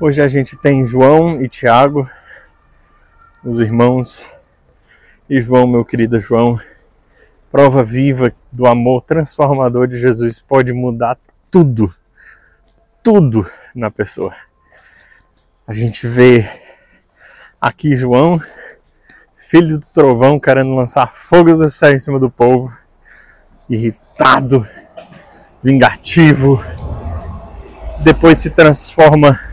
Hoje a gente tem João e Tiago, os irmãos, e João, meu querido João, prova viva do amor transformador de Jesus, pode mudar tudo, tudo na pessoa. A gente vê aqui João, filho do trovão, querendo lançar fogo do céu em cima do povo, irritado, vingativo, depois se transforma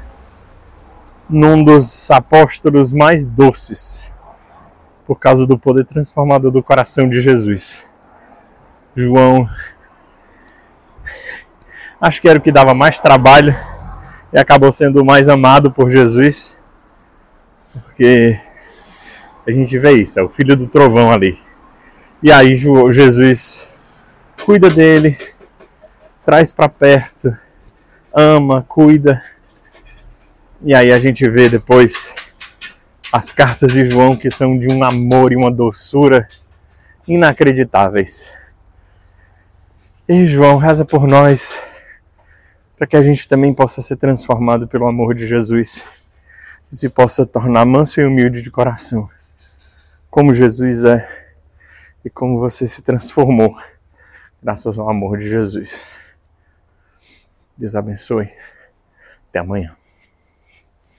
num dos apóstolos mais doces por causa do poder transformador do coração de Jesus. João, acho que era o que dava mais trabalho e acabou sendo o mais amado por Jesus, porque a gente vê isso, é o filho do trovão ali. E aí Jesus cuida dele, traz para perto, ama, cuida. E aí a gente vê depois as cartas de João que são de um amor e uma doçura inacreditáveis. E João, reza por nós, para que a gente também possa ser transformado pelo amor de Jesus e se possa tornar manso e humilde de coração, como Jesus é e como você se transformou graças ao amor de Jesus. Deus abençoe. Até amanhã.